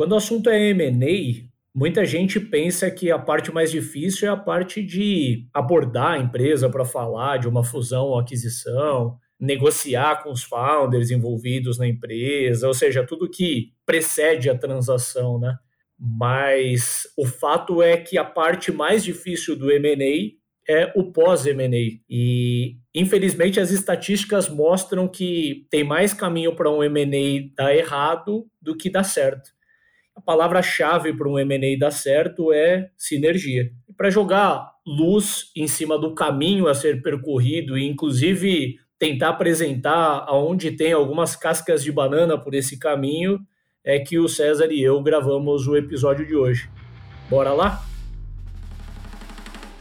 Quando o assunto é M&A, muita gente pensa que a parte mais difícil é a parte de abordar a empresa para falar de uma fusão ou aquisição, negociar com os founders envolvidos na empresa, ou seja, tudo que precede a transação, né? Mas o fato é que a parte mais difícil do M&A é o pós-M&A. E, infelizmente, as estatísticas mostram que tem mais caminho para um M&A dar errado do que dar certo. A palavra-chave para um M&A dar certo é sinergia. Para jogar luz em cima do caminho a ser percorrido e, inclusive, tentar apresentar aonde tem algumas cascas de banana por esse caminho, é que o César e eu gravamos o episódio de hoje. Bora lá?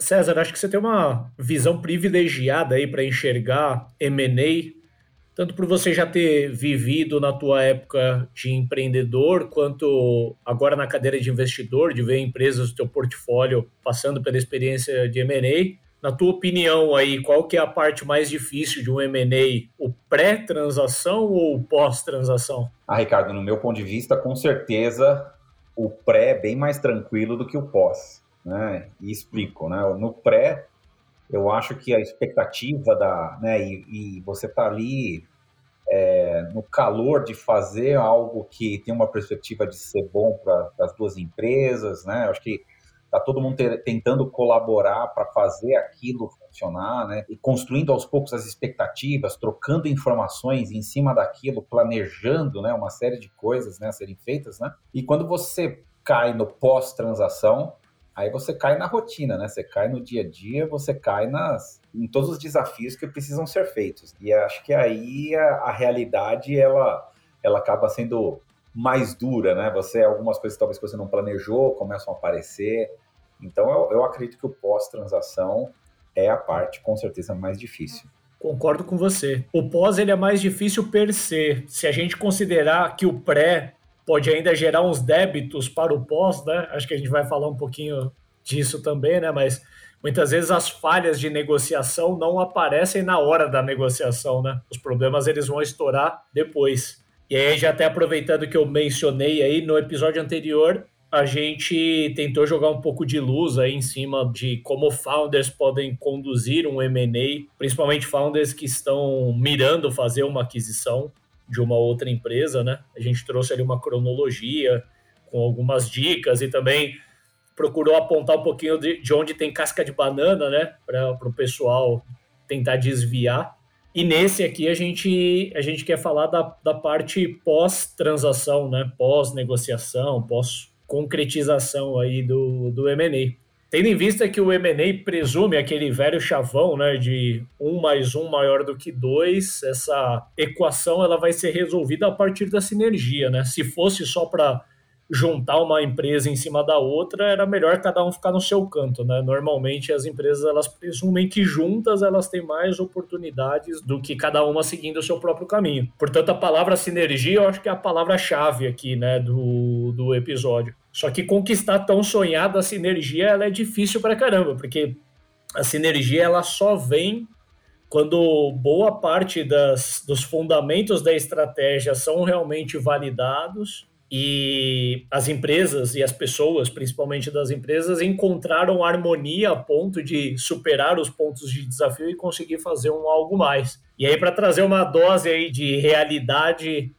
César, acho que você tem uma visão privilegiada aí para enxergar M&A, tanto por você já ter vivido na tua época de empreendedor, quanto agora na cadeira de investidor, de ver empresas do teu portfólio passando pela experiência de M&A. Na tua opinião aí, qual que é a parte mais difícil de um M&A? O pré-transação ou o pós-transação? Ah, Ricardo, no meu ponto de vista, com certeza o pré é bem mais tranquilo do que o pós né? E explico, né? No pré, eu acho que a expectativa da, né? E, e você tá ali é, no calor de fazer algo que tem uma perspectiva de ser bom para as duas empresas, né? Eu acho que tá todo mundo ter, tentando colaborar para fazer aquilo funcionar, né? E construindo aos poucos as expectativas, trocando informações em cima daquilo, planejando, né? Uma série de coisas, né? A serem feitas, né? E quando você cai no pós-transação, aí você cai na rotina, né? Você cai no dia a dia, você cai nas em todos os desafios que precisam ser feitos. E acho que aí a, a realidade ela ela acaba sendo mais dura, né? Você algumas coisas talvez que você não planejou começam a aparecer. Então eu, eu acredito que o pós-transação é a parte com certeza mais difícil. Concordo com você. O pós ele é mais difícil per se. Se a gente considerar que o pré pode ainda gerar uns débitos para o pós, né? Acho que a gente vai falar um pouquinho disso também, né? Mas muitas vezes as falhas de negociação não aparecem na hora da negociação, né? Os problemas eles vão estourar depois. E aí, já até aproveitando que eu mencionei aí no episódio anterior, a gente tentou jogar um pouco de luz aí em cima de como founders podem conduzir um M&A, principalmente founders que estão mirando fazer uma aquisição de uma outra empresa, né? A gente trouxe ali uma cronologia com algumas dicas e também procurou apontar um pouquinho de, de onde tem casca de banana, né? Para o pessoal tentar desviar. E nesse aqui a gente, a gente quer falar da, da parte pós-transação, né? Pós-negociação, pós-concretização aí do, do M&A. Tendo em vista que o M&A presume aquele velho chavão, né, de um mais um maior do que dois, essa equação ela vai ser resolvida a partir da sinergia, né? Se fosse só para juntar uma empresa em cima da outra, era melhor cada um ficar no seu canto, né? Normalmente as empresas elas presumem que juntas elas têm mais oportunidades do que cada uma seguindo o seu próprio caminho. Portanto, a palavra sinergia eu acho que é a palavra-chave aqui, né, do, do episódio. Só que conquistar tão sonhada sinergia, ela é difícil pra caramba, porque a sinergia ela só vem quando boa parte das, dos fundamentos da estratégia são realmente validados e as empresas e as pessoas, principalmente das empresas, encontraram harmonia a ponto de superar os pontos de desafio e conseguir fazer um algo mais. E aí, para trazer uma dose aí de realidade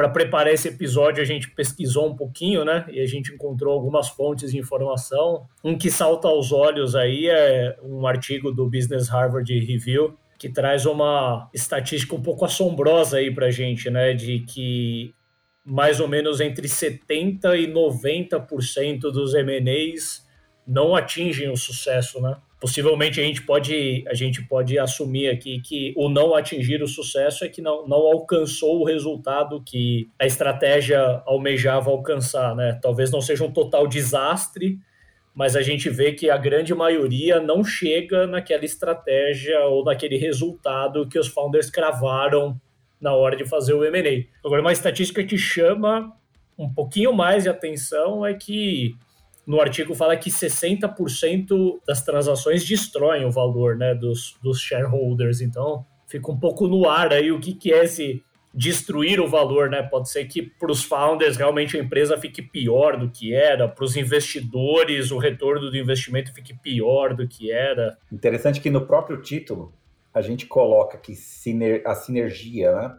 para preparar esse episódio, a gente pesquisou um pouquinho, né? E a gente encontrou algumas fontes de informação. Um que salta aos olhos aí é um artigo do Business Harvard Review, que traz uma estatística um pouco assombrosa aí para a gente, né? De que mais ou menos entre 70% e 90% dos M&As não atingem o sucesso, né? Possivelmente a gente pode a gente pode assumir aqui que o não atingir o sucesso é que não, não alcançou o resultado que a estratégia almejava alcançar, né? Talvez não seja um total desastre, mas a gente vê que a grande maioria não chega naquela estratégia ou naquele resultado que os founders cravaram na hora de fazer o M&A. Agora, uma estatística que chama um pouquinho mais de atenção é que no artigo fala que 60% das transações destroem o valor né, dos, dos shareholders. Então, fica um pouco no ar aí o que, que é esse destruir o valor, né? Pode ser que para os founders realmente a empresa fique pior do que era, para os investidores o retorno do investimento fique pior do que era. Interessante que no próprio título a gente coloca que a sinergia, né?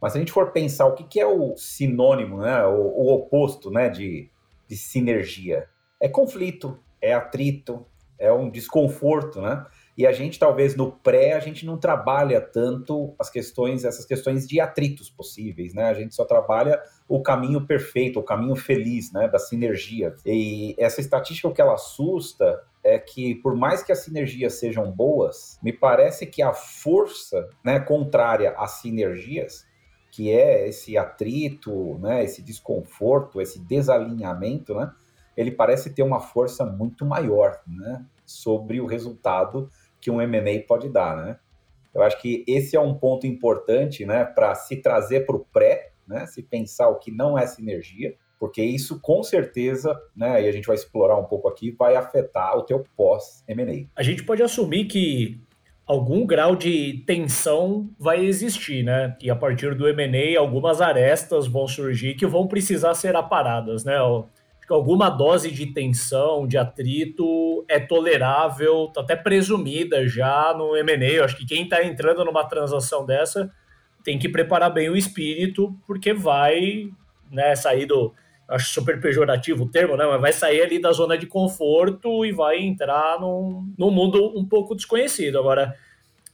Mas se a gente for pensar o que, que é o sinônimo, né? O, o oposto, né? De, de sinergia é conflito, é atrito, é um desconforto, né? E a gente talvez no pré a gente não trabalha tanto as questões, essas questões de atritos possíveis, né? A gente só trabalha o caminho perfeito, o caminho feliz, né, da sinergia. E essa estatística o que ela assusta é que por mais que as sinergias sejam boas, me parece que a força, né, contrária às sinergias, que é esse atrito, né, esse desconforto, esse desalinhamento, né, ele parece ter uma força muito maior né, sobre o resultado que um M&A pode dar. Né? Eu acho que esse é um ponto importante né, para se trazer para o pré, né, se pensar o que não é sinergia, porque isso com certeza, né, e a gente vai explorar um pouco aqui, vai afetar o teu pós-M&A. A gente pode assumir que algum grau de tensão vai existir, né? E a partir do M&A, algumas arestas vão surgir que vão precisar ser aparadas, né? Alguma dose de tensão, de atrito é tolerável, tá até presumida já no M&A. Eu acho que quem está entrando numa transação dessa tem que preparar bem o espírito, porque vai né, sair do. Acho super pejorativo o termo, né? Mas vai sair ali da zona de conforto e vai entrar num, num mundo um pouco desconhecido. Agora,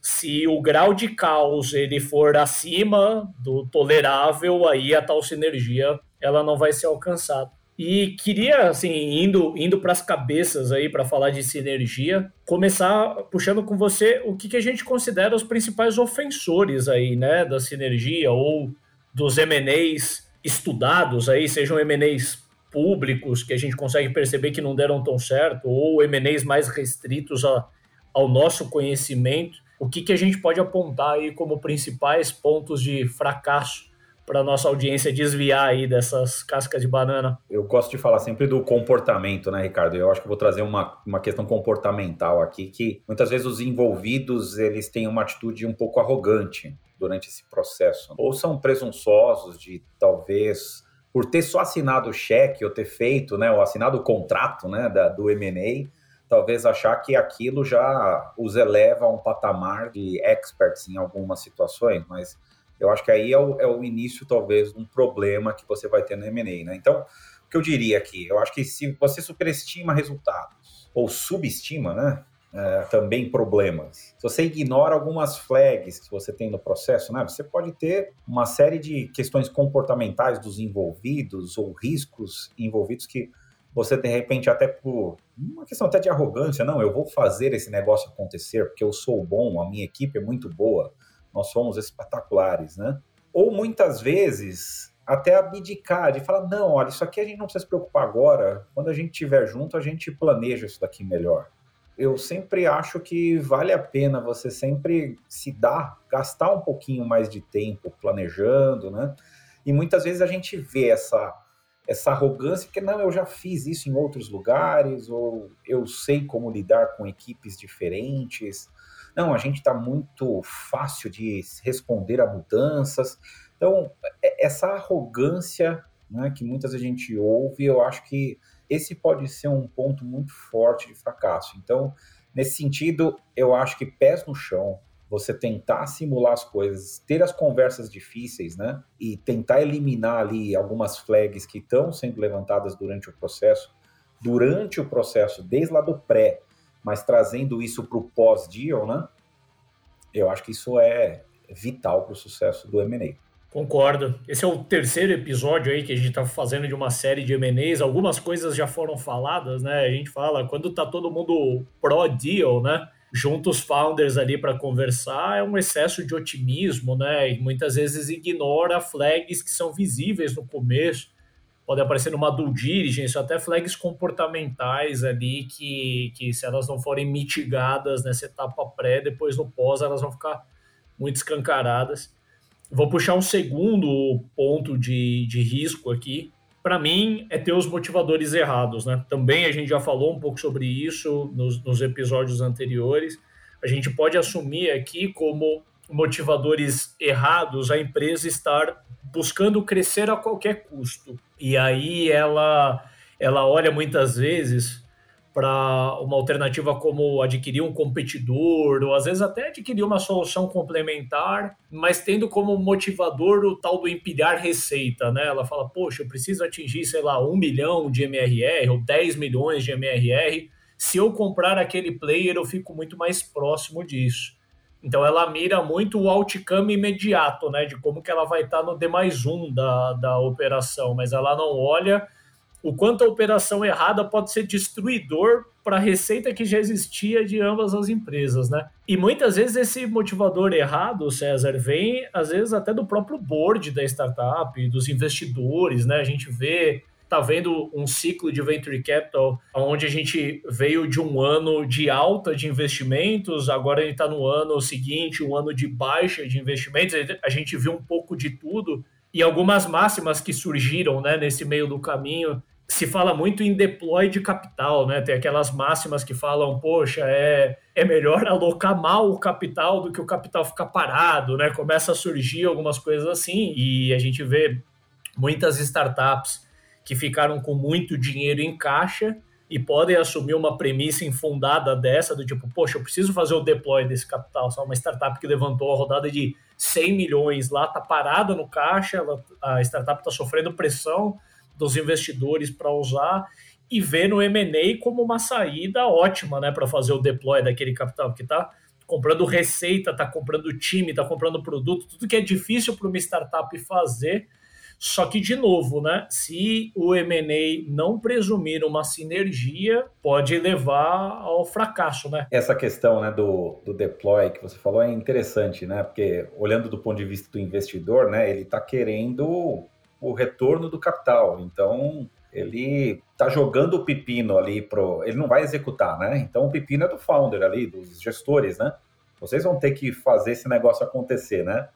se o grau de caos ele for acima do tolerável, aí a tal sinergia ela não vai ser alcançada. E queria, assim, indo, indo para as cabeças aí para falar de sinergia, começar puxando com você o que, que a gente considera os principais ofensores aí, né, da sinergia ou dos M&As estudados aí, sejam M&As públicos que a gente consegue perceber que não deram tão certo ou M&As mais restritos a, ao nosso conhecimento. O que, que a gente pode apontar aí como principais pontos de fracasso para nossa audiência desviar aí dessas cascas de banana? Eu gosto de falar sempre do comportamento, né, Ricardo? Eu acho que vou trazer uma, uma questão comportamental aqui, que muitas vezes os envolvidos eles têm uma atitude um pouco arrogante durante esse processo. Ou são presunçosos de talvez por ter só assinado o cheque ou ter feito, né, ou assinado o contrato, né, da, do M&A, talvez achar que aquilo já os eleva a um patamar de experts em algumas situações, mas eu acho que aí é o, é o início, talvez, de um problema que você vai ter no M&A, né? Então, o que eu diria aqui? Eu acho que se você superestima resultados ou subestima, né? É, também problemas. Se você ignora algumas flags que você tem no processo, né, você pode ter uma série de questões comportamentais dos envolvidos ou riscos envolvidos que você de repente até por uma questão até de arrogância, não, eu vou fazer esse negócio acontecer porque eu sou bom, a minha equipe é muito boa, nós somos espetaculares, né? Ou muitas vezes até abdicar de falar, não, olha, isso aqui a gente não precisa se preocupar agora, quando a gente estiver junto, a gente planeja isso daqui melhor. Eu sempre acho que vale a pena você sempre se dar, gastar um pouquinho mais de tempo planejando, né? E muitas vezes a gente vê essa essa arrogância que não, eu já fiz isso em outros lugares, ou eu sei como lidar com equipes diferentes, não, a gente está muito fácil de responder a mudanças. Então, é, essa arrogância né, que muitas vezes a gente ouve, eu acho que esse pode ser um ponto muito forte de fracasso. Então, nesse sentido, eu acho que pés no chão, você tentar simular as coisas, ter as conversas difíceis, né? E tentar eliminar ali algumas flags que estão sendo levantadas durante o processo, durante o processo, desde lá do pré, mas trazendo isso para o pós-deal, né? Eu acho que isso é vital para o sucesso do M&A. Concordo. Esse é o terceiro episódio aí que a gente está fazendo de uma série de M&As. Algumas coisas já foram faladas, né? A gente fala quando tá todo mundo pró-deal, né? junta os founders ali para conversar, é um excesso de otimismo, né? E muitas vezes ignora flags que são visíveis no começo. Pode aparecer numa due diligence, até flags comportamentais ali que, que se elas não forem mitigadas nessa etapa pré, depois no pós elas vão ficar muito escancaradas. Vou puxar um segundo ponto de, de risco aqui, para mim, é ter os motivadores errados, né? Também a gente já falou um pouco sobre isso nos, nos episódios anteriores. A gente pode assumir aqui como motivadores errados a empresa estar buscando crescer a qualquer custo. E aí ela, ela olha muitas vezes para uma alternativa como adquirir um competidor, ou às vezes até adquirir uma solução complementar, mas tendo como motivador o tal do empilhar receita, né? Ela fala, poxa, eu preciso atingir, sei lá, um milhão de MRR ou 10 milhões de MRR. Se eu comprar aquele player, eu fico muito mais próximo disso. Então ela mira muito o outcome imediato, né? De como que ela vai estar no D mais um da, da operação, mas ela não olha o quanto a operação errada pode ser destruidor para a receita que já existia de ambas as empresas, né? E muitas vezes esse motivador errado, César, vem às vezes até do próprio board da startup, dos investidores, né? A gente vê tá vendo um ciclo de venture capital onde a gente veio de um ano de alta de investimentos, agora a gente está no ano seguinte, um ano de baixa de investimentos. A gente viu um pouco de tudo e algumas máximas que surgiram né, nesse meio do caminho se fala muito em deploy de capital, né? Tem aquelas máximas que falam, poxa, é, é melhor alocar mal o capital do que o capital ficar parado, né? Começa a surgir algumas coisas assim, e a gente vê muitas startups que ficaram com muito dinheiro em caixa e podem assumir uma premissa infundada dessa, do tipo, poxa, eu preciso fazer o deploy desse capital. Só uma startup que levantou a rodada de 100 milhões lá, tá parada no caixa, ela, a startup está sofrendo pressão dos investidores para usar e ver no M&A como uma saída ótima, né, para fazer o deploy daquele capital, que está comprando receita, está comprando time, está comprando produto, tudo que é difícil para uma startup fazer. Só que, de novo, né, se o M&A não presumir uma sinergia, pode levar ao fracasso, né? Essa questão né, do, do deploy que você falou é interessante, né? Porque olhando do ponto de vista do investidor, né, ele está querendo o retorno do capital. Então, ele está jogando o pepino ali pro. Ele não vai executar, né? Então o pepino é do founder ali, dos gestores, né? Vocês vão ter que fazer esse negócio acontecer, né?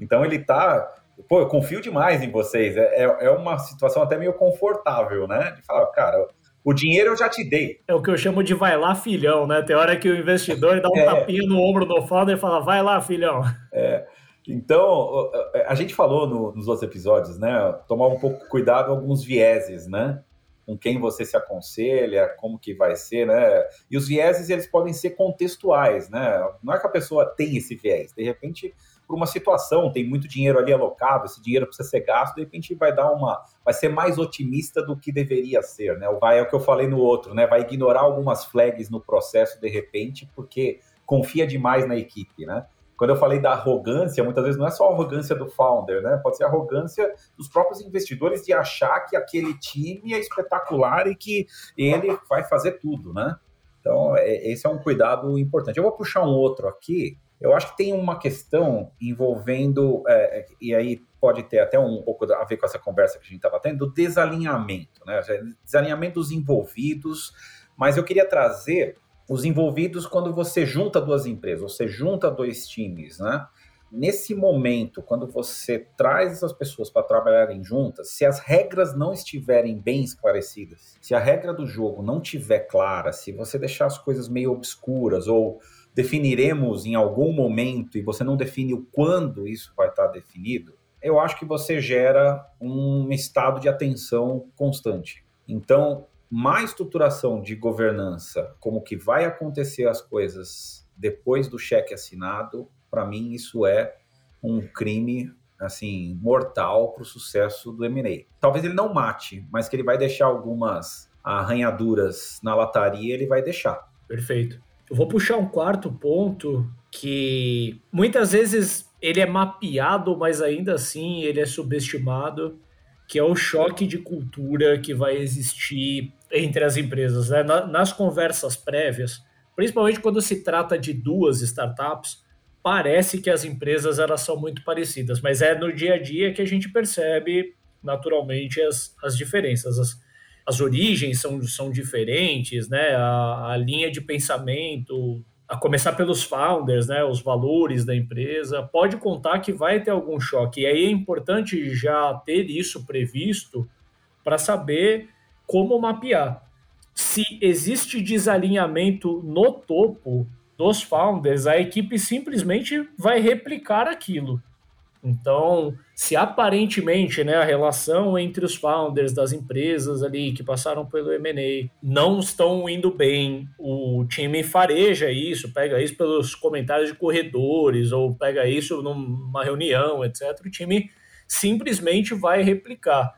Então ele está Pô, eu confio demais em vocês. É, é, é uma situação até meio confortável, né? De falar, cara, o dinheiro eu já te dei. É o que eu chamo de vai lá, filhão, né? Tem hora que o investidor dá um é. tapinha no ombro do founder e fala, vai lá, filhão. É. Então, a gente falou no, nos outros episódios, né? Tomar um pouco cuidado com alguns vieses, né? Com quem você se aconselha, como que vai ser, né? E os vieses, eles podem ser contextuais, né? Não é que a pessoa tem esse viés. De repente, por uma situação, tem muito dinheiro ali alocado, esse dinheiro precisa ser gasto, de repente vai dar uma. vai ser mais otimista do que deveria ser, né? Vai é o que eu falei no outro, né? Vai ignorar algumas flags no processo de repente, porque confia demais na equipe, né? Quando eu falei da arrogância, muitas vezes não é só a arrogância do founder, né? Pode ser a arrogância dos próprios investidores de achar que aquele time é espetacular e que ele vai fazer tudo, né? Então, é, esse é um cuidado importante. Eu vou puxar um outro aqui. Eu acho que tem uma questão envolvendo, é, e aí pode ter até um pouco a ver com essa conversa que a gente estava tendo, do desalinhamento, né? Desalinhamento dos envolvidos, mas eu queria trazer os envolvidos quando você junta duas empresas, você junta dois times, né? Nesse momento, quando você traz essas pessoas para trabalharem juntas, se as regras não estiverem bem esclarecidas, se a regra do jogo não estiver clara, se você deixar as coisas meio obscuras ou definiremos em algum momento e você não define o quando isso vai estar definido, eu acho que você gera um estado de atenção constante. Então, má estruturação de governança, como que vai acontecer as coisas depois do cheque assinado, para mim isso é um crime assim mortal para o sucesso do M&A. Talvez ele não mate, mas que ele vai deixar algumas arranhaduras na lataria, ele vai deixar. Perfeito. Eu vou puxar um quarto ponto que muitas vezes ele é mapeado, mas ainda assim ele é subestimado, que é o choque de cultura que vai existir entre as empresas. Né? Nas conversas prévias, principalmente quando se trata de duas startups, parece que as empresas elas são muito parecidas, mas é no dia a dia que a gente percebe naturalmente as, as diferenças. As, as origens são, são diferentes, né? A, a linha de pensamento, a começar pelos founders, né? Os valores da empresa, pode contar que vai ter algum choque. E aí é importante já ter isso previsto para saber como mapear. Se existe desalinhamento no topo dos founders, a equipe simplesmente vai replicar aquilo. Então, se aparentemente né, a relação entre os founders das empresas ali que passaram pelo M&A não estão indo bem, o time fareja isso, pega isso pelos comentários de corredores ou pega isso numa reunião, etc. O time simplesmente vai replicar.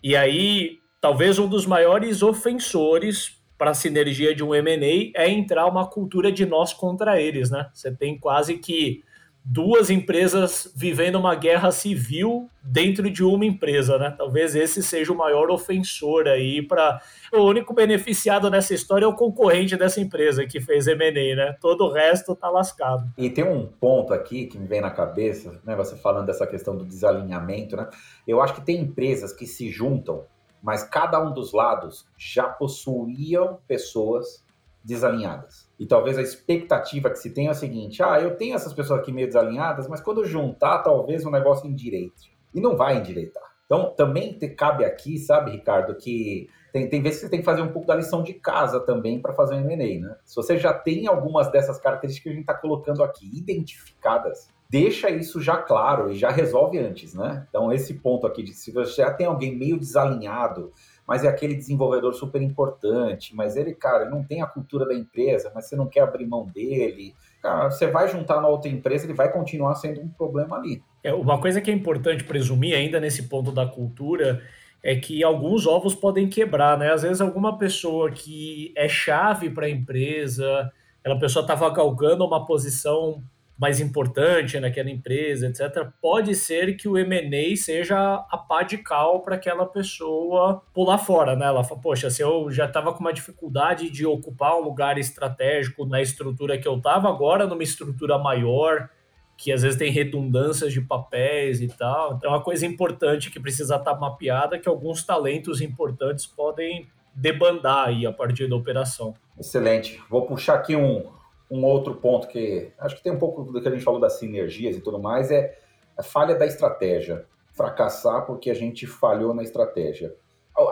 E aí talvez um dos maiores ofensores para a sinergia de um M&A é entrar uma cultura de nós contra eles, né? Você tem quase que duas empresas vivendo uma guerra civil dentro de uma empresa, né? Talvez esse seja o maior ofensor aí para o único beneficiado nessa história é o concorrente dessa empresa que fez M&A, né? Todo o resto tá lascado. E tem um ponto aqui que me vem na cabeça, né? Você falando dessa questão do desalinhamento, né? Eu acho que tem empresas que se juntam mas cada um dos lados já possuíam pessoas desalinhadas. E talvez a expectativa que se tenha é a seguinte: ah, eu tenho essas pessoas aqui meio desalinhadas, mas quando juntar, talvez o negócio endireite. E não vai endireitar. Então, também te cabe aqui, sabe, Ricardo, que tem, tem vezes que você tem que fazer um pouco da lição de casa também para fazer um M&A, né? Se você já tem algumas dessas características que a gente está colocando aqui identificadas, deixa isso já claro e já resolve antes, né? Então, esse ponto aqui de se você já tem alguém meio desalinhado, mas é aquele desenvolvedor super importante, mas ele, cara, não tem a cultura da empresa, mas você não quer abrir mão dele, cara, você vai juntar na outra empresa, ele vai continuar sendo um problema ali. É, uma coisa que é importante presumir ainda nesse ponto da cultura é que alguns ovos podem quebrar, né? Às vezes alguma pessoa que é chave para a empresa, aquela pessoa estava galgando uma posição mais importante naquela empresa, etc., pode ser que o M&A seja a pá de cal para aquela pessoa pular fora, né? Ela fala, poxa, se eu já estava com uma dificuldade de ocupar um lugar estratégico na estrutura que eu estava, agora numa estrutura maior, que às vezes tem redundâncias de papéis e tal. Então, é uma coisa importante que precisa estar tá mapeada, que alguns talentos importantes podem debandar aí a partir da operação. Excelente. Vou puxar aqui um, um outro ponto que acho que tem um pouco do que a gente falou das sinergias e tudo mais é a falha da estratégia. Fracassar porque a gente falhou na estratégia.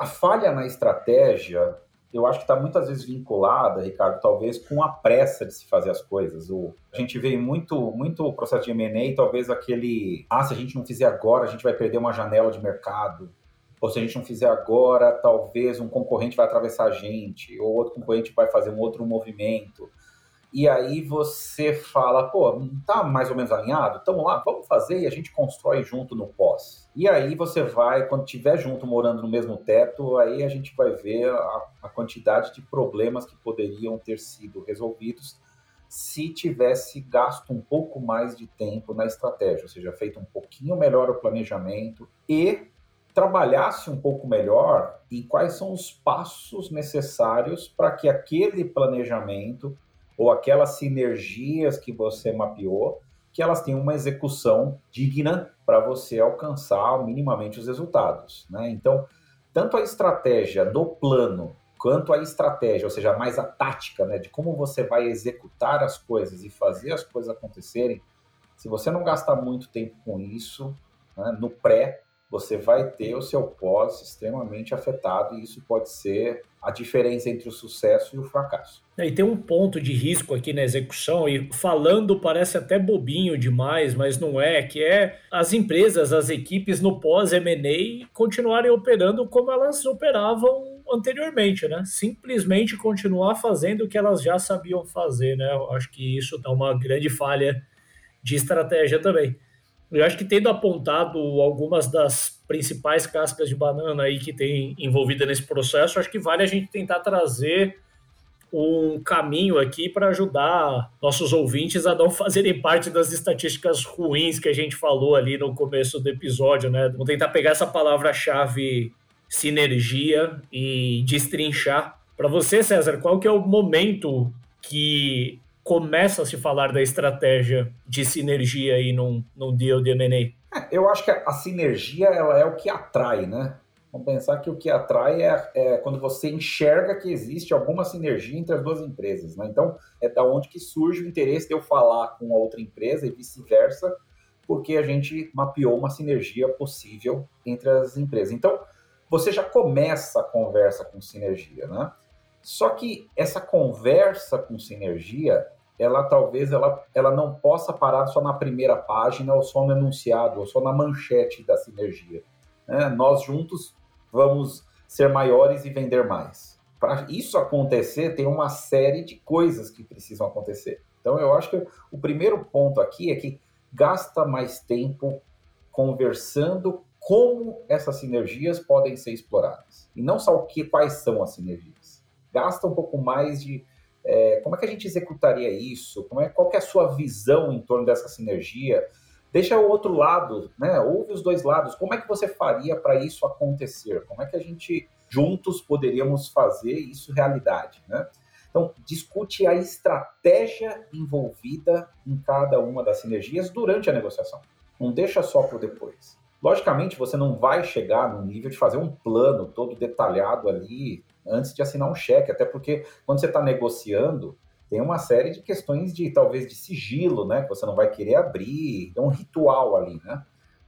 A falha na estratégia, eu acho que está muitas vezes vinculada, Ricardo, talvez com a pressa de se fazer as coisas. O, a gente vê muito, muito processo de M&A, talvez aquele, ah, se a gente não fizer agora, a gente vai perder uma janela de mercado. Ou se a gente não fizer agora, talvez um concorrente vai atravessar a gente, ou outro concorrente vai fazer um outro movimento e aí você fala, pô, tá mais ou menos alinhado? Então lá, vamos fazer e a gente constrói junto no pós. E aí você vai, quando tiver junto morando no mesmo teto, aí a gente vai ver a, a quantidade de problemas que poderiam ter sido resolvidos se tivesse gasto um pouco mais de tempo na estratégia, ou seja, feito um pouquinho melhor o planejamento e trabalhasse um pouco melhor em quais são os passos necessários para que aquele planejamento ou aquelas sinergias que você mapeou, que elas tenham uma execução digna para você alcançar minimamente os resultados. Né? Então, tanto a estratégia no plano quanto a estratégia, ou seja, mais a tática né, de como você vai executar as coisas e fazer as coisas acontecerem, se você não gastar muito tempo com isso, né, no pré, você vai ter o seu pós extremamente afetado e isso pode ser a diferença entre o sucesso e o fracasso. É, e tem um ponto de risco aqui na execução, e falando parece até bobinho demais, mas não é, que é as empresas, as equipes no pós-M&A continuarem operando como elas operavam anteriormente, né? Simplesmente continuar fazendo o que elas já sabiam fazer, né? Eu acho que isso é uma grande falha de estratégia também. Eu acho que tendo apontado algumas das principais cascas de banana aí que tem envolvida nesse processo, acho que vale a gente tentar trazer um caminho aqui para ajudar nossos ouvintes a não fazerem parte das estatísticas ruins que a gente falou ali no começo do episódio, né? Vamos tentar pegar essa palavra-chave sinergia e destrinchar. Para você, César, qual que é o momento que começa a se falar da estratégia de sinergia aí num, num deal de M&A? É, eu acho que a sinergia ela é o que atrai, né? Vamos pensar que o que atrai é, é, quando você enxerga que existe alguma sinergia entre as duas empresas. Né? Então, é da onde que surge o interesse de eu falar com a outra empresa e vice-versa, porque a gente mapeou uma sinergia possível entre as empresas. Então, você já começa a conversa com sinergia, né? Só que essa conversa com sinergia, ela talvez ela, ela não possa parar só na primeira página ou só no enunciado ou só na manchete da sinergia. Né? Nós juntos vamos ser maiores e vender mais. Para isso acontecer, tem uma série de coisas que precisam acontecer. Então, eu acho que o primeiro ponto aqui é que gasta mais tempo conversando como essas sinergias podem ser exploradas. E não só o que, quais são as sinergias. Gasta um pouco mais de é, como é que a gente executaria isso, como é, qual é a sua visão em torno dessa sinergia, Deixa o outro lado, né? Ouve os dois lados. Como é que você faria para isso acontecer? Como é que a gente juntos poderíamos fazer isso realidade, né? Então, discute a estratégia envolvida em cada uma das sinergias durante a negociação. Não deixa só para depois. Logicamente, você não vai chegar no nível de fazer um plano todo detalhado ali antes de assinar um cheque, até porque quando você está negociando, tem uma série de questões de talvez de sigilo, né? Que você não vai querer abrir, é um ritual ali, né?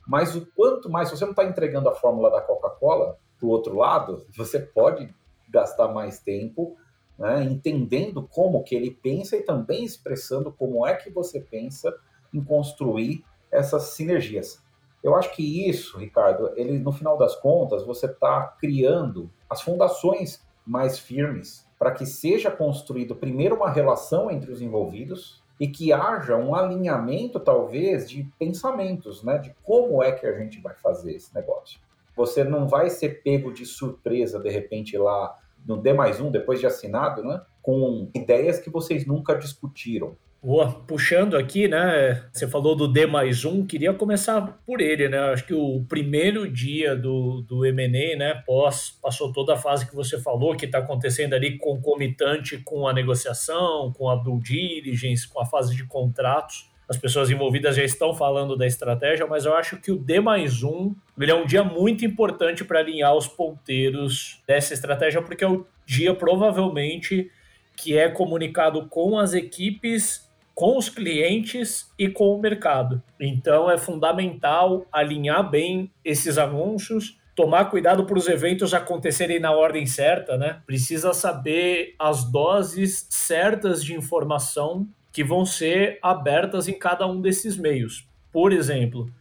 Mas o quanto mais, se você não está entregando a fórmula da Coca-Cola para o outro lado, você pode gastar mais tempo né, entendendo como que ele pensa e também expressando como é que você pensa em construir essas sinergias. Eu acho que isso, Ricardo, ele no final das contas você está criando as fundações mais firmes para que seja construído primeiro uma relação entre os envolvidos e que haja um alinhamento, talvez, de pensamentos, né? De como é que a gente vai fazer esse negócio. Você não vai ser pego de surpresa, de repente, lá no D mais um, depois de assinado, né? Com ideias que vocês nunca discutiram. Boa, puxando aqui, né? Você falou do D mais um, queria começar por ele, né? Acho que o primeiro dia do, do MNE, né? Pós, passou toda a fase que você falou, que está acontecendo ali concomitante com a negociação, com a due diligence, com a fase de contratos. As pessoas envolvidas já estão falando da estratégia, mas eu acho que o D mais um ele é um dia muito importante para alinhar os ponteiros dessa estratégia, porque é o dia provavelmente que é comunicado com as equipes com os clientes e com o mercado. Então é fundamental alinhar bem esses anúncios, tomar cuidado para os eventos acontecerem na ordem certa, né? Precisa saber as doses certas de informação que vão ser abertas em cada um desses meios. Por exemplo,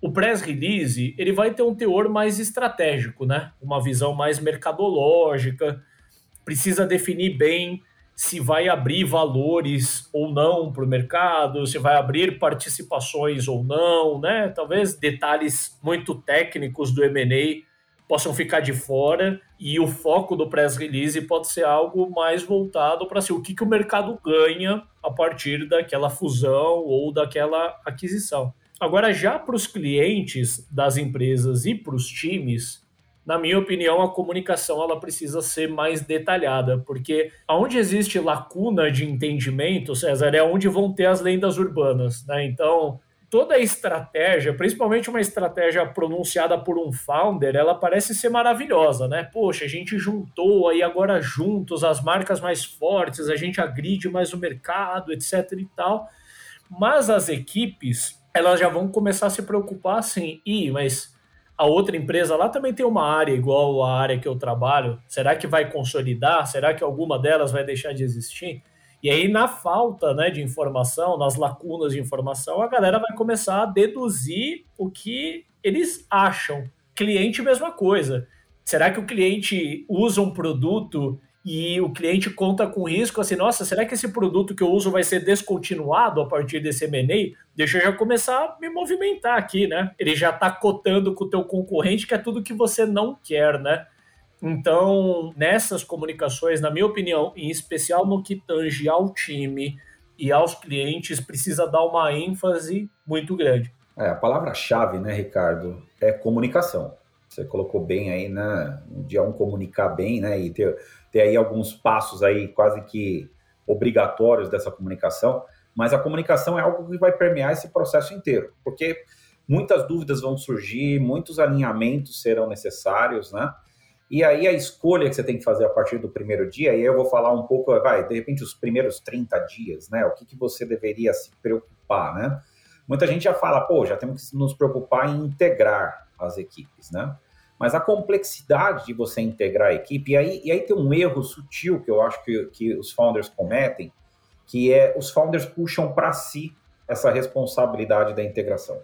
o press release ele vai ter um teor mais estratégico, né? Uma visão mais mercadológica. Precisa definir bem se vai abrir valores ou não para o mercado, se vai abrir participações ou não, né? Talvez detalhes muito técnicos do M&A possam ficar de fora e o foco do press release pode ser algo mais voltado para assim, o que, que o mercado ganha a partir daquela fusão ou daquela aquisição. Agora, já para os clientes das empresas e para os times, na minha opinião, a comunicação ela precisa ser mais detalhada, porque aonde existe lacuna de entendimento, César, é onde vão ter as lendas urbanas, né? Então, toda a estratégia, principalmente uma estratégia pronunciada por um founder, ela parece ser maravilhosa, né? Poxa, a gente juntou aí agora juntos as marcas mais fortes, a gente agride mais o mercado, etc e tal. Mas as equipes, elas já vão começar a se preocupar assim, e mas a outra empresa lá também tem uma área igual a área que eu trabalho. Será que vai consolidar? Será que alguma delas vai deixar de existir? E aí, na falta né, de informação, nas lacunas de informação, a galera vai começar a deduzir o que eles acham. Cliente, mesma coisa. Será que o cliente usa um produto e o cliente conta com risco assim, nossa, será que esse produto que eu uso vai ser descontinuado a partir desse M&A? Deixa eu já começar a me movimentar aqui, né? Ele já está cotando com o teu concorrente, que é tudo que você não quer, né? Então, nessas comunicações, na minha opinião, em especial no que tange ao time e aos clientes, precisa dar uma ênfase muito grande. É, a palavra-chave, né, Ricardo, é comunicação. Você colocou bem aí, né, de um comunicar bem, né, e ter, ter aí alguns passos aí quase que obrigatórios dessa comunicação, mas a comunicação é algo que vai permear esse processo inteiro, porque muitas dúvidas vão surgir, muitos alinhamentos serão necessários, né, e aí a escolha que você tem que fazer a partir do primeiro dia, e eu vou falar um pouco, vai, de repente os primeiros 30 dias, né? O que, que você deveria se preocupar, né? Muita gente já fala, pô, já temos que nos preocupar em integrar as equipes, né? Mas a complexidade de você integrar a equipe, e aí, e aí tem um erro sutil que eu acho que, que os founders cometem, que é os founders puxam para si essa responsabilidade da integração.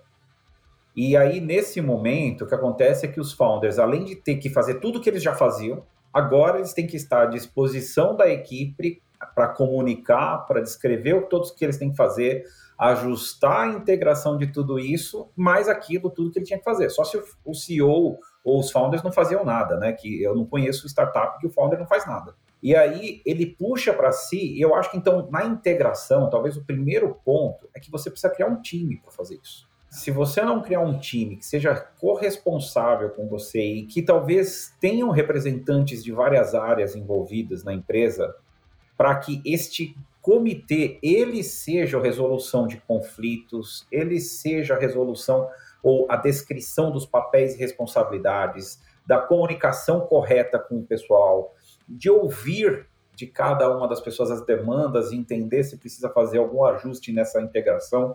E aí, nesse momento, o que acontece é que os founders, além de ter que fazer tudo o que eles já faziam, agora eles têm que estar à disposição da equipe para comunicar, para descrever o todos que eles têm que fazer, ajustar a integração de tudo isso, mais aquilo, tudo que ele tinha que fazer. Só se o CEO ou os founders não faziam nada, né? Que eu não conheço startup que o founder não faz nada. E aí ele puxa para si, e eu acho que então na integração, talvez o primeiro ponto é que você precisa criar um time para fazer isso se você não criar um time que seja corresponsável com você e que talvez tenham representantes de várias áreas envolvidas na empresa, para que este comitê ele seja a resolução de conflitos, ele seja a resolução ou a descrição dos papéis e responsabilidades, da comunicação correta com o pessoal, de ouvir de cada uma das pessoas as demandas, entender se precisa fazer algum ajuste nessa integração.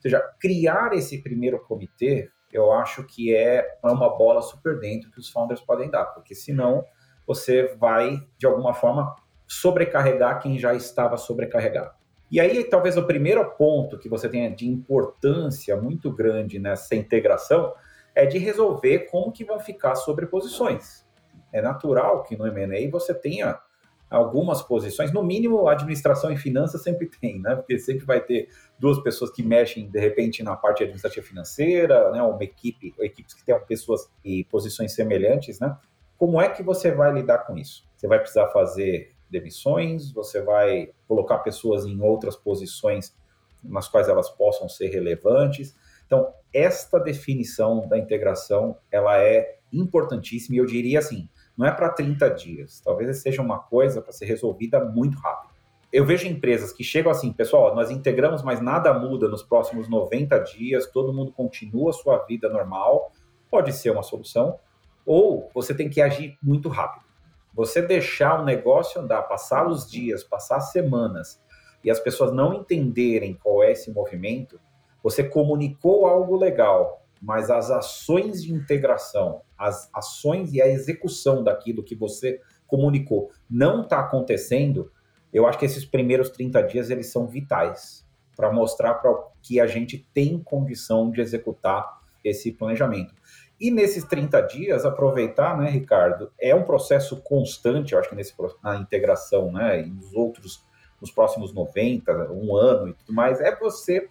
Seja, criar esse primeiro comitê, eu acho que é uma bola super dentro que os founders podem dar, porque senão você vai, de alguma forma, sobrecarregar quem já estava sobrecarregado. E aí, talvez o primeiro ponto que você tenha de importância muito grande nessa integração é de resolver como que vão ficar sobreposições. É natural que no M&A você tenha algumas posições, no mínimo administração e finanças sempre tem, né? Porque sempre vai ter duas pessoas que mexem de repente na parte administrativa financeira, né? Uma equipe, equipes que tenham pessoas e posições semelhantes, né? Como é que você vai lidar com isso? Você vai precisar fazer demissões, você vai colocar pessoas em outras posições nas quais elas possam ser relevantes. Então, esta definição da integração, ela é importantíssima e eu diria assim, não é para 30 dias. Talvez seja uma coisa para ser resolvida muito rápido. Eu vejo empresas que chegam assim, pessoal, nós integramos, mas nada muda nos próximos 90 dias, todo mundo continua sua vida normal. Pode ser uma solução. Ou você tem que agir muito rápido. Você deixar o negócio andar, passar os dias, passar as semanas, e as pessoas não entenderem qual é esse movimento, você comunicou algo legal, mas as ações de integração, as ações e a execução daquilo que você comunicou não está acontecendo, eu acho que esses primeiros 30 dias eles são vitais para mostrar para que a gente tem condição de executar esse planejamento. E nesses 30 dias, aproveitar, né, Ricardo, é um processo constante, eu acho que nesse, na integração, né, e nos outros, nos próximos 90, um ano e tudo mais, é você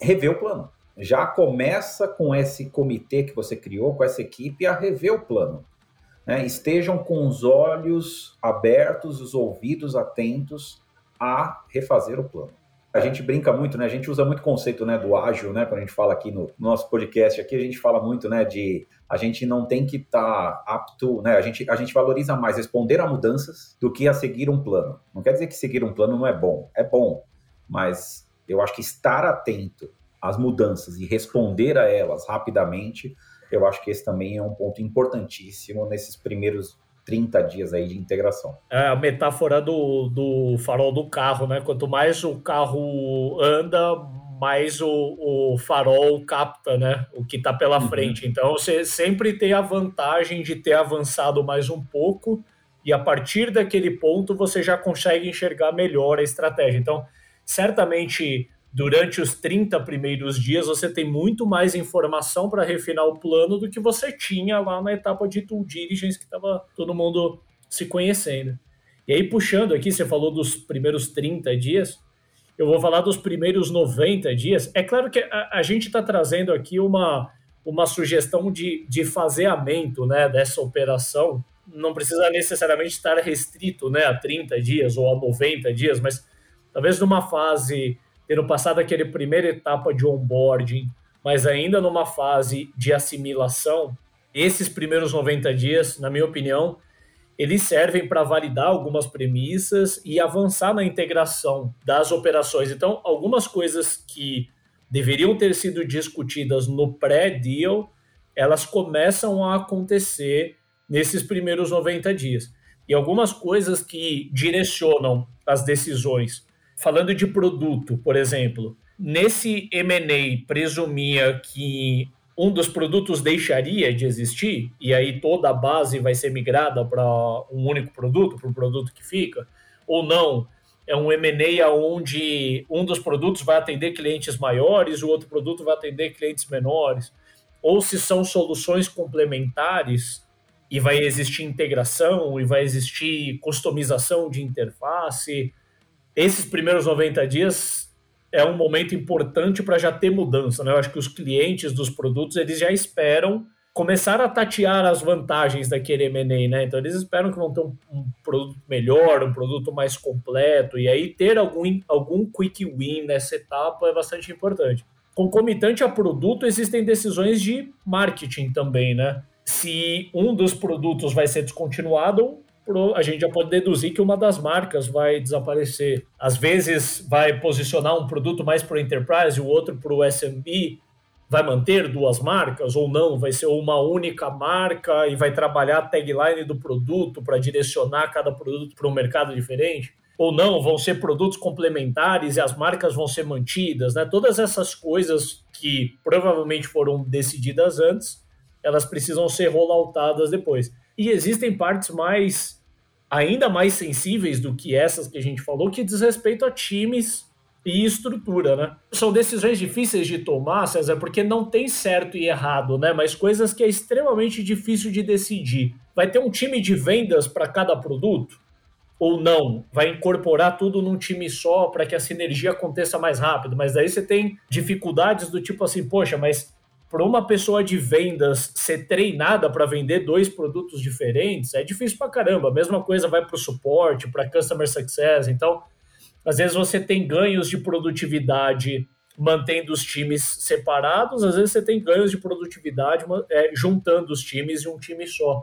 rever o plano já começa com esse comitê que você criou, com essa equipe, a rever o plano. Né? Estejam com os olhos abertos, os ouvidos atentos a refazer o plano. A gente brinca muito, né? A gente usa muito o conceito né, do ágil, né? Quando a gente fala aqui no, no nosso podcast, aqui a gente fala muito, né? De a gente não tem que estar tá apto, né? A gente, a gente valoriza mais responder a mudanças do que a seguir um plano. Não quer dizer que seguir um plano não é bom, é bom, mas eu acho que estar atento as mudanças e responder a elas rapidamente, eu acho que esse também é um ponto importantíssimo nesses primeiros 30 dias aí de integração. É a metáfora do, do farol do carro, né? Quanto mais o carro anda, mais o, o farol capta, né? O que está pela uhum. frente. Então você sempre tem a vantagem de ter avançado mais um pouco e a partir daquele ponto você já consegue enxergar melhor a estratégia. Então, certamente durante os 30 primeiros dias você tem muito mais informação para refinar o plano do que você tinha lá na etapa de due diligence que estava todo mundo se conhecendo. E aí, puxando aqui, você falou dos primeiros 30 dias, eu vou falar dos primeiros 90 dias. É claro que a, a gente está trazendo aqui uma, uma sugestão de, de faseamento né, dessa operação. Não precisa necessariamente estar restrito né, a 30 dias ou a 90 dias, mas talvez numa fase, tendo passado aquele primeira etapa de onboarding, mas ainda numa fase de assimilação, esses primeiros 90 dias, na minha opinião, eles servem para validar algumas premissas e avançar na integração das operações. Então, algumas coisas que deveriam ter sido discutidas no pré-deal, elas começam a acontecer nesses primeiros 90 dias. E algumas coisas que direcionam as decisões. Falando de produto, por exemplo, nesse M&A presumia que um dos produtos deixaria de existir e aí toda a base vai ser migrada para um único produto, para um produto que fica, ou não, é um M&A onde um dos produtos vai atender clientes maiores, o outro produto vai atender clientes menores, ou se são soluções complementares e vai existir integração e vai existir customização de interface. Esses primeiros 90 dias é um momento importante para já ter mudança. Né? Eu acho que os clientes dos produtos eles já esperam começar a tatear as vantagens daquele M&A, né? Então eles esperam que vão ter um, um, produto melhor, um produto mais completo, e aí ter algum, algum quick win nessa etapa é bastante importante. Concomitante a produto, existem decisões de marketing também, né? Se um dos produtos vai ser descontinuado, a gente já pode deduzir que uma das marcas vai desaparecer. Às vezes vai posicionar um produto mais para o enterprise, o outro para o SMB, vai manter duas marcas ou não, vai ser uma única marca e vai trabalhar a tagline do produto para direcionar cada produto para um mercado diferente. Ou não, vão ser produtos complementares e as marcas vão ser mantidas, né? Todas essas coisas que provavelmente foram decididas antes, elas precisam ser rolloutadas depois. E existem partes mais ainda mais sensíveis do que essas que a gente falou, que diz respeito a times e estrutura, né? São decisões difíceis de tomar, César, porque não tem certo e errado, né? Mas coisas que é extremamente difícil de decidir. Vai ter um time de vendas para cada produto? Ou não? Vai incorporar tudo num time só para que a sinergia aconteça mais rápido? Mas daí você tem dificuldades do tipo assim, poxa, mas para uma pessoa de vendas ser treinada para vender dois produtos diferentes, é difícil para caramba. A mesma coisa vai para o suporte, para customer success. Então, às vezes você tem ganhos de produtividade mantendo os times separados, às vezes você tem ganhos de produtividade é, juntando os times em um time só.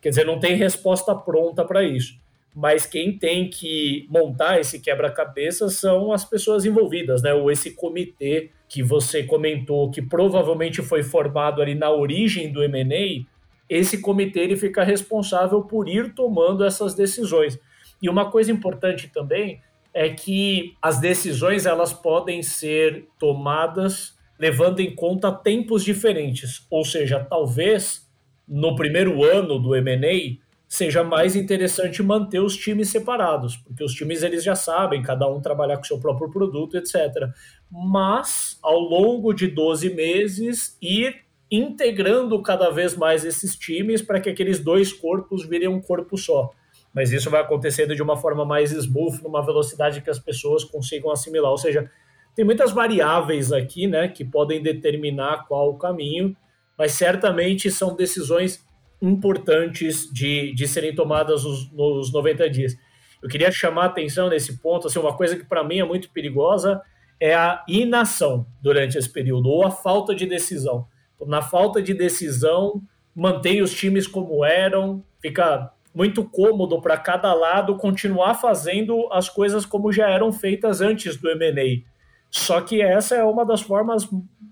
Quer dizer, não tem resposta pronta para isso. Mas quem tem que montar esse quebra-cabeça são as pessoas envolvidas, né? Ou esse comitê que você comentou que provavelmente foi formado ali na origem do M&A, esse comitê ele fica responsável por ir tomando essas decisões. E uma coisa importante também é que as decisões elas podem ser tomadas levando em conta tempos diferentes, ou seja, talvez no primeiro ano do M&A seja mais interessante manter os times separados, porque os times eles já sabem, cada um trabalhar com seu próprio produto, etc. Mas, ao longo de 12 meses, ir integrando cada vez mais esses times para que aqueles dois corpos virem um corpo só. Mas isso vai acontecendo de uma forma mais smooth, numa velocidade que as pessoas consigam assimilar. Ou seja, tem muitas variáveis aqui, né, que podem determinar qual o caminho, mas certamente são decisões importantes de, de serem tomadas nos, nos 90 dias. Eu queria chamar a atenção nesse ponto, assim, uma coisa que para mim é muito perigosa é a inação durante esse período, ou a falta de decisão. Na falta de decisão, mantém os times como eram, fica muito cômodo para cada lado continuar fazendo as coisas como já eram feitas antes do M&A. Só que essa é uma das formas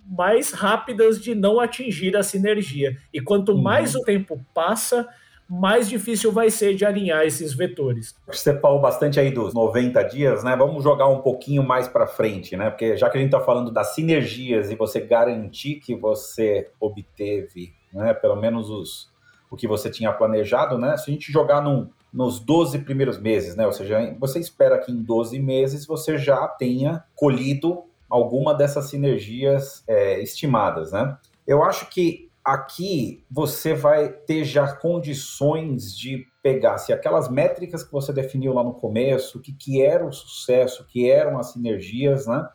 mais rápidas de não atingir a sinergia. E quanto uhum. mais o tempo passa, mais difícil vai ser de alinhar esses vetores. Você falou bastante aí dos 90 dias, né? Vamos jogar um pouquinho mais para frente, né? Porque já que a gente está falando das sinergias e você garantir que você obteve, né, pelo menos os, o que você tinha planejado, né? Se a gente jogar num, nos 12 primeiros meses, né? Ou seja, você espera que em 12 meses você já tenha colhido alguma dessas sinergias é, estimadas, né? Eu acho que aqui você vai ter já condições de pegar se aquelas métricas que você definiu lá no começo, o que, que era o sucesso, o que eram as sinergias, né?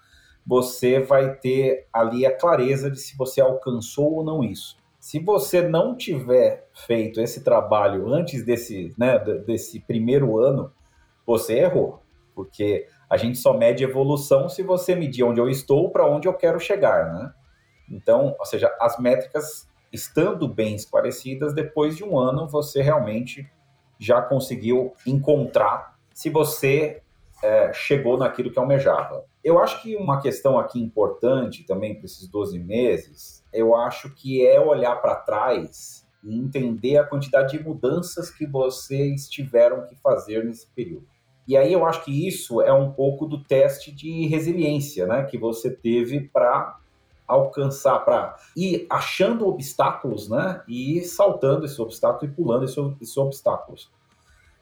Você vai ter ali a clareza de se você alcançou ou não isso. Se você não tiver feito esse trabalho antes desse, né, desse primeiro ano, você errou, porque a gente só mede evolução se você medir onde eu estou para onde eu quero chegar, né? Então, ou seja, as métricas estando bem esclarecidas, depois de um ano você realmente já conseguiu encontrar se você é, chegou naquilo que almejava. Eu acho que uma questão aqui importante também para esses 12 meses, eu acho que é olhar para trás e entender a quantidade de mudanças que vocês tiveram que fazer nesse período. E aí eu acho que isso é um pouco do teste de resiliência, né, que você teve para alcançar, para ir achando obstáculos, né, e saltando esse obstáculo e pulando esses obstáculos.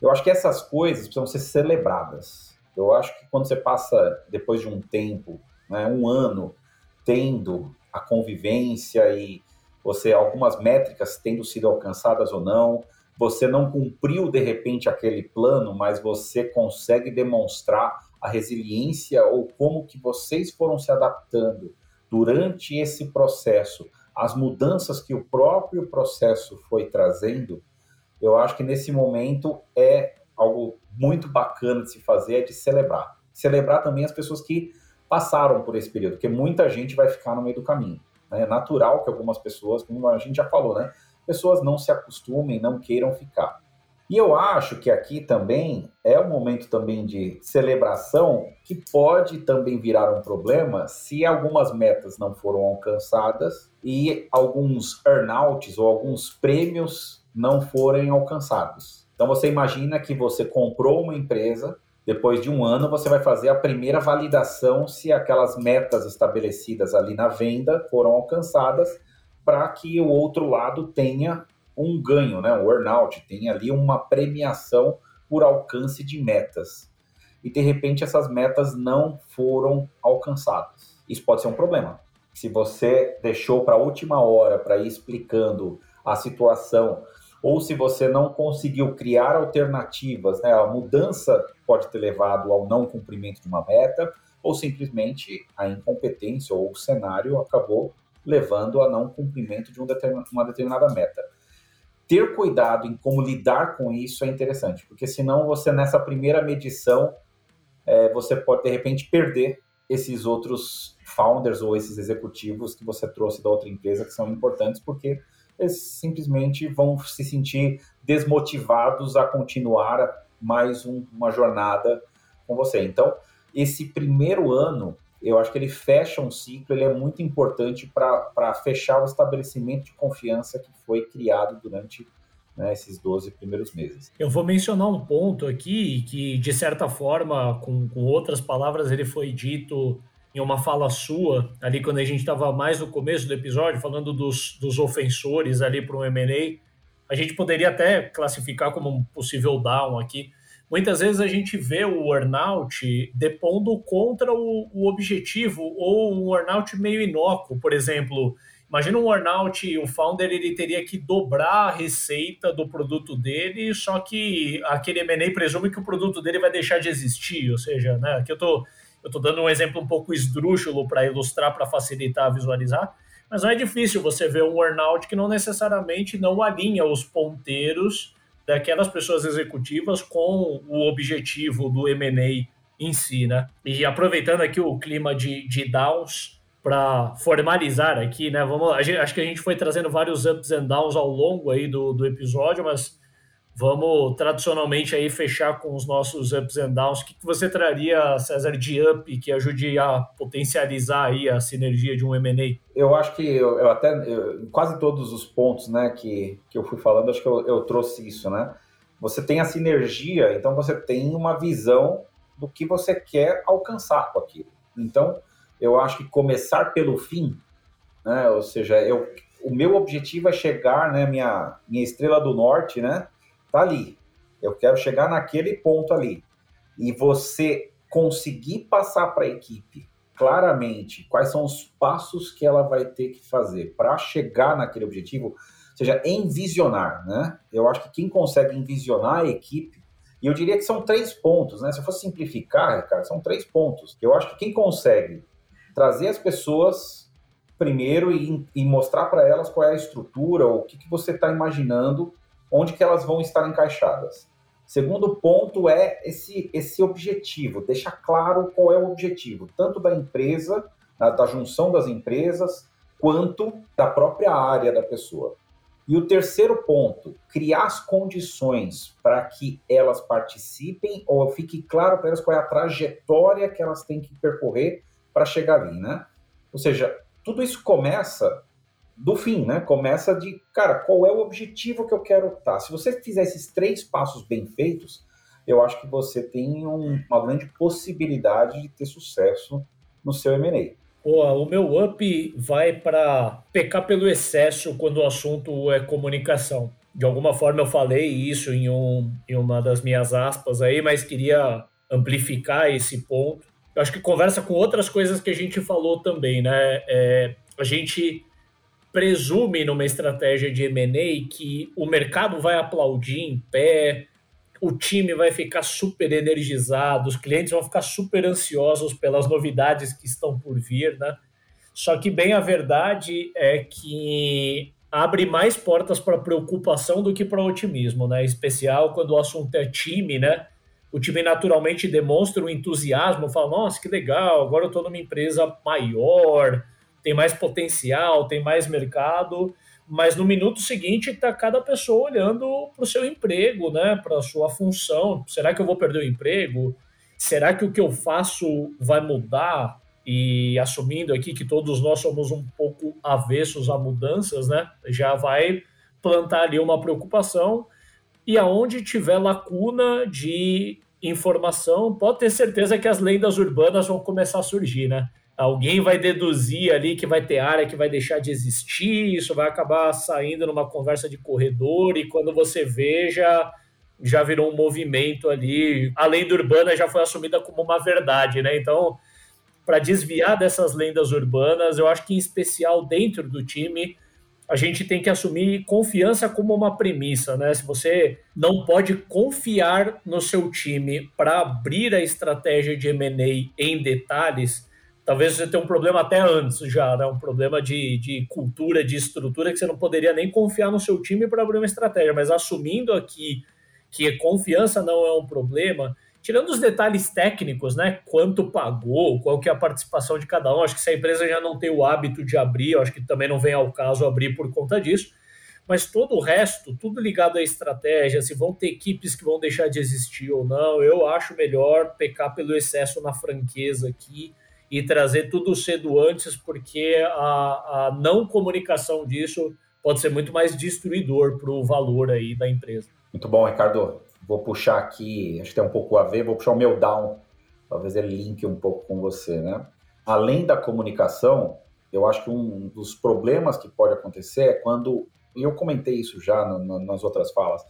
Eu acho que essas coisas precisam ser celebradas eu acho que quando você passa, depois de um tempo, né, um ano, tendo a convivência e você algumas métricas tendo sido alcançadas ou não, você não cumpriu de repente aquele plano, mas você consegue demonstrar a resiliência ou como que vocês foram se adaptando durante esse processo, as mudanças que o próprio processo foi trazendo, eu acho que nesse momento é algo muito bacana de se fazer é de celebrar. Celebrar também as pessoas que passaram por esse período, porque muita gente vai ficar no meio do caminho. Né? É natural que algumas pessoas, como a gente já falou, né? Pessoas não se acostumem, não queiram ficar. E eu acho que aqui também é um momento também de celebração que pode também virar um problema se algumas metas não foram alcançadas e alguns earnouts ou alguns prêmios não forem alcançados. Então você imagina que você comprou uma empresa, depois de um ano você vai fazer a primeira validação se aquelas metas estabelecidas ali na venda foram alcançadas para que o outro lado tenha um ganho, né, um earnout, tenha ali uma premiação por alcance de metas. E de repente essas metas não foram alcançadas. Isso pode ser um problema. Se você deixou para a última hora para ir explicando a situação ou se você não conseguiu criar alternativas, né, a mudança pode ter levado ao não cumprimento de uma meta, ou simplesmente a incompetência ou o cenário acabou levando a não cumprimento de uma determinada meta. Ter cuidado em como lidar com isso é interessante, porque senão você nessa primeira medição é, você pode de repente perder esses outros founders ou esses executivos que você trouxe da outra empresa que são importantes porque eles simplesmente vão se sentir desmotivados a continuar mais um, uma jornada com você. Então, esse primeiro ano, eu acho que ele fecha um ciclo, ele é muito importante para fechar o estabelecimento de confiança que foi criado durante né, esses 12 primeiros meses. Eu vou mencionar um ponto aqui que, de certa forma, com, com outras palavras, ele foi dito em uma fala sua, ali quando a gente estava mais no começo do episódio, falando dos, dos ofensores ali para o M&A, a gente poderia até classificar como um possível down aqui. Muitas vezes a gente vê o earnout depondo contra o, o objetivo ou um earnout meio inócuo. Por exemplo, imagina um earnout, o founder ele teria que dobrar a receita do produto dele, só que aquele M&A presume que o produto dele vai deixar de existir, ou seja, né, aqui eu estou eu estou dando um exemplo um pouco esdrúxulo para ilustrar, para facilitar visualizar, mas não é difícil você ver um earnout que não necessariamente não alinha os ponteiros daquelas pessoas executivas com o objetivo do M&A em si, né? E aproveitando aqui o clima de, de downs para formalizar aqui, né? Vamos, acho que a gente foi trazendo vários ups and downs ao longo aí do, do episódio, mas Vamos tradicionalmente aí fechar com os nossos ups and downs. O que, você traria, César, de up que ajude a potencializar aí a sinergia de um M&A? Eu acho que eu, eu até eu, quase todos os pontos, né, que, que eu fui falando, acho que eu, eu trouxe isso, né? Você tem a sinergia, então você tem uma visão do que você quer alcançar com aquilo. Então, eu acho que começar pelo fim, né? Ou seja, eu, o meu objetivo é chegar, né, minha minha estrela do norte, né? Tá ali. Eu quero chegar naquele ponto ali. E você conseguir passar para a equipe claramente quais são os passos que ela vai ter que fazer para chegar naquele objetivo. seja, envisionar, né? Eu acho que quem consegue envisionar a equipe, e eu diria que são três pontos, né? Se eu fosse simplificar, Ricardo, são três pontos. Eu acho que quem consegue trazer as pessoas primeiro e, e mostrar para elas qual é a estrutura, o que, que você está imaginando, onde que elas vão estar encaixadas. Segundo ponto é esse, esse objetivo, deixar claro qual é o objetivo, tanto da empresa, da, da junção das empresas, quanto da própria área da pessoa. E o terceiro ponto, criar as condições para que elas participem ou fique claro para elas qual é a trajetória que elas têm que percorrer para chegar ali, né? Ou seja, tudo isso começa do fim, né? Começa de, cara, qual é o objetivo que eu quero estar? Tá? Se você fizer esses três passos bem feitos, eu acho que você tem um, uma grande possibilidade de ter sucesso no seu M&A. Pô, o meu up vai para pecar pelo excesso quando o assunto é comunicação. De alguma forma eu falei isso em, um, em uma das minhas aspas aí, mas queria amplificar esse ponto. Eu acho que conversa com outras coisas que a gente falou também, né? É, a gente presume numa estratégia de M&A que o mercado vai aplaudir em pé, o time vai ficar super energizado, os clientes vão ficar super ansiosos pelas novidades que estão por vir, né? Só que bem a verdade é que abre mais portas para preocupação do que para otimismo, né? Em especial quando o assunto é time, né? O time naturalmente demonstra um entusiasmo, fala: "Nossa, que legal, agora eu estou numa empresa maior, tem mais potencial, tem mais mercado, mas no minuto seguinte está cada pessoa olhando para o seu emprego, né, para a sua função. Será que eu vou perder o emprego? Será que o que eu faço vai mudar? E assumindo aqui que todos nós somos um pouco avessos a mudanças, né, já vai plantar ali uma preocupação. E aonde tiver lacuna de informação, pode ter certeza que as lendas urbanas vão começar a surgir, né? Alguém vai deduzir ali que vai ter área que vai deixar de existir, isso vai acabar saindo numa conversa de corredor, e quando você veja, já virou um movimento ali. A lenda urbana já foi assumida como uma verdade, né? Então, para desviar dessas lendas urbanas, eu acho que em especial dentro do time, a gente tem que assumir confiança como uma premissa, né? Se você não pode confiar no seu time para abrir a estratégia de M&A em detalhes, talvez você tenha um problema até antes já, né? Um problema de, de cultura, de estrutura, que você não poderia nem confiar no seu time para abrir uma estratégia. Mas assumindo aqui que confiança não é um problema, tirando os detalhes técnicos, né? Quanto pagou, qual que é a participação de cada um. Acho que se a empresa já não tem o hábito de abrir, acho que também não vem ao caso abrir por conta disso. Mas todo o resto, tudo ligado à estratégia, se vão ter equipes que vão deixar de existir ou não, eu acho melhor pecar pelo excesso na franqueza aqui e trazer tudo cedo antes, porque a, a não comunicação disso pode ser muito mais destruidor para o valor aí da empresa. Muito bom, Ricardo. Vou puxar aqui, acho que tem um pouco a ver, vou puxar o meu down, talvez ele linke um pouco com você, né? Além da comunicação, eu acho que um dos problemas que pode acontecer é quando, e eu comentei isso já no, no, nas outras falas,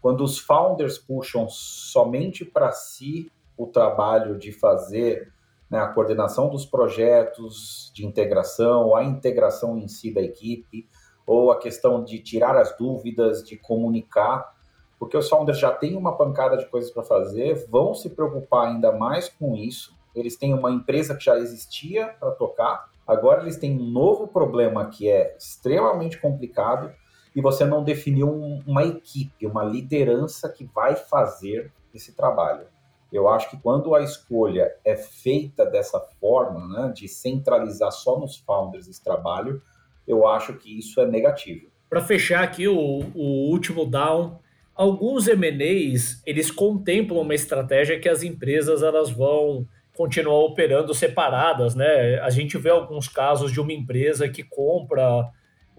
quando os founders puxam somente para si o trabalho de fazer né, a coordenação dos projetos de integração, a integração em si da equipe, ou a questão de tirar as dúvidas, de comunicar, porque os founders já têm uma pancada de coisas para fazer, vão se preocupar ainda mais com isso. Eles têm uma empresa que já existia para tocar, agora eles têm um novo problema que é extremamente complicado e você não definiu um, uma equipe, uma liderança que vai fazer esse trabalho. Eu acho que quando a escolha é feita dessa forma, né, de centralizar só nos founders esse trabalho, eu acho que isso é negativo. Para fechar aqui o, o último down, alguns M&As, eles contemplam uma estratégia que as empresas elas vão continuar operando separadas, né? A gente vê alguns casos de uma empresa que compra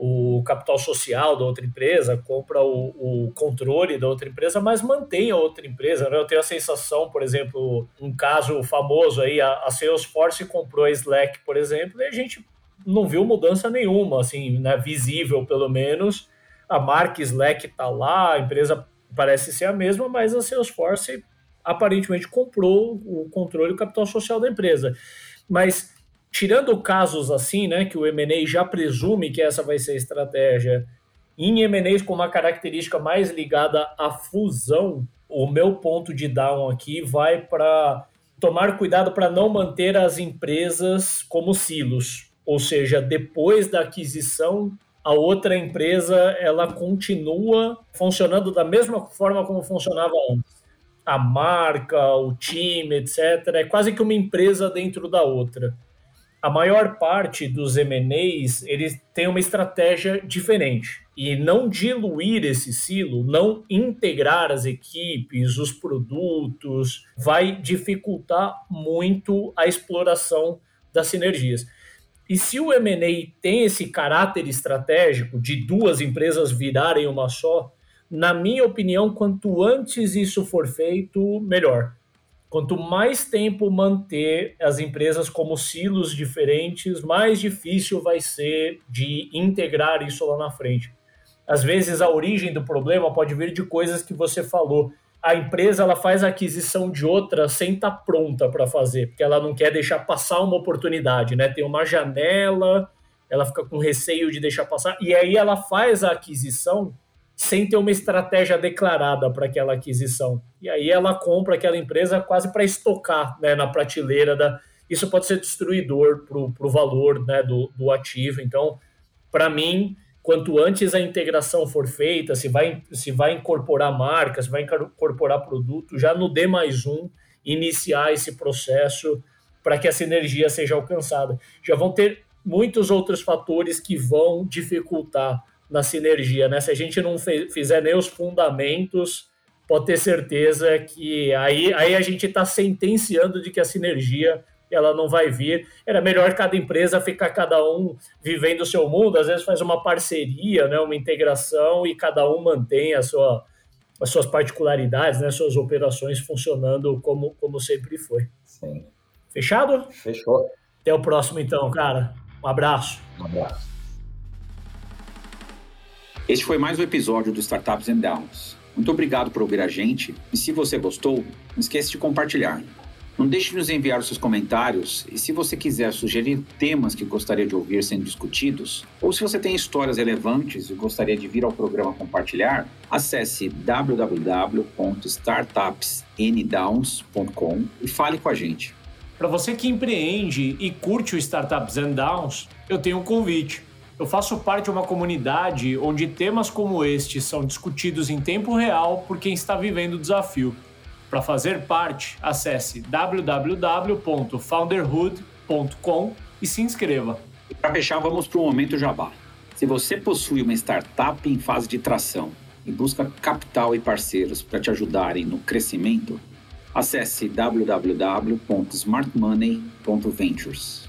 o capital social da outra empresa, compra o, o, controle da outra empresa, mas mantém a outra empresa. Né? Eu tenho a sensação, por exemplo, um caso famoso aí, a, a Salesforce comprou a Slack, por exemplo, e a gente não viu mudança nenhuma, assim, né, visível pelo menos. A marca Slack está lá, a empresa parece ser a mesma, mas a Salesforce aparentemente comprou o controle do capital social da empresa. Mas tirando casos assim, né, que o M&A já presume que essa vai ser a estratégia, Em M&As com uma característica mais ligada à fusão, o meu ponto de down aqui vai para tomar cuidado para não manter as empresas como silos, ou seja, depois da aquisição, a outra empresa ela continua funcionando da mesma forma como funcionava antes. A marca, o time, etc. É quase que uma empresa dentro da outra a maior parte dos M&As, eles têm uma estratégia diferente. E não diluir esse silo, não integrar as equipes, os produtos, vai dificultar muito a exploração das sinergias. E se o M&A tem esse caráter estratégico de duas empresas virarem uma só, na minha opinião, quanto antes isso for feito, melhor Quanto mais tempo manter as empresas como silos diferentes, mais difícil vai ser de integrar isso lá na frente. Às vezes a origem do problema pode vir de coisas que você falou. A empresa ela faz a aquisição de outra sem estar tá pronta para fazer, porque ela não quer deixar passar uma oportunidade, né? Tem uma janela, ela fica com receio de deixar passar, e aí ela faz a aquisição sem ter uma estratégia declarada para aquela aquisição. E aí ela compra aquela empresa quase para estocar né, na prateleira da. Isso pode ser destruidor para o valor né, do, do ativo. Então, para mim, quanto antes a integração for feita, se vai, se vai incorporar marcas, se vai incorporar produto, já no D mais um, iniciar esse processo para que a sinergia seja alcançada. Já vão ter muitos outros fatores que vão dificultar na sinergia, né? Se a gente não fizer nem os fundamentos, pode ter certeza que aí, aí a gente está sentenciando de que a sinergia ela não vai vir. Era melhor cada empresa ficar cada um vivendo o seu mundo, às vezes faz uma parceria, né, uma integração e cada um mantém a sua, as suas particularidades, né, suas operações funcionando como, como sempre foi. Sim. Fechado? Fechou. Até o próximo então, cara. Um abraço. Um abraço. Este foi mais um episódio do Startups and Downs. Muito obrigado por ouvir a gente e se você gostou, não esqueça de compartilhar. Não deixe de nos enviar os seus comentários e se você quiser sugerir temas que gostaria de ouvir sendo discutidos, ou se você tem histórias relevantes e gostaria de vir ao programa compartilhar, acesse www.startupsndowns.com e fale com a gente. Para você que empreende e curte o Startups and Downs, eu tenho um convite. Eu faço parte de uma comunidade onde temas como este são discutidos em tempo real por quem está vivendo o desafio. Para fazer parte, acesse www.founderhood.com e se inscreva. Para fechar, vamos para o momento jabá. Se você possui uma startup em fase de tração e busca capital e parceiros para te ajudarem no crescimento, acesse www.smartmoney.ventures.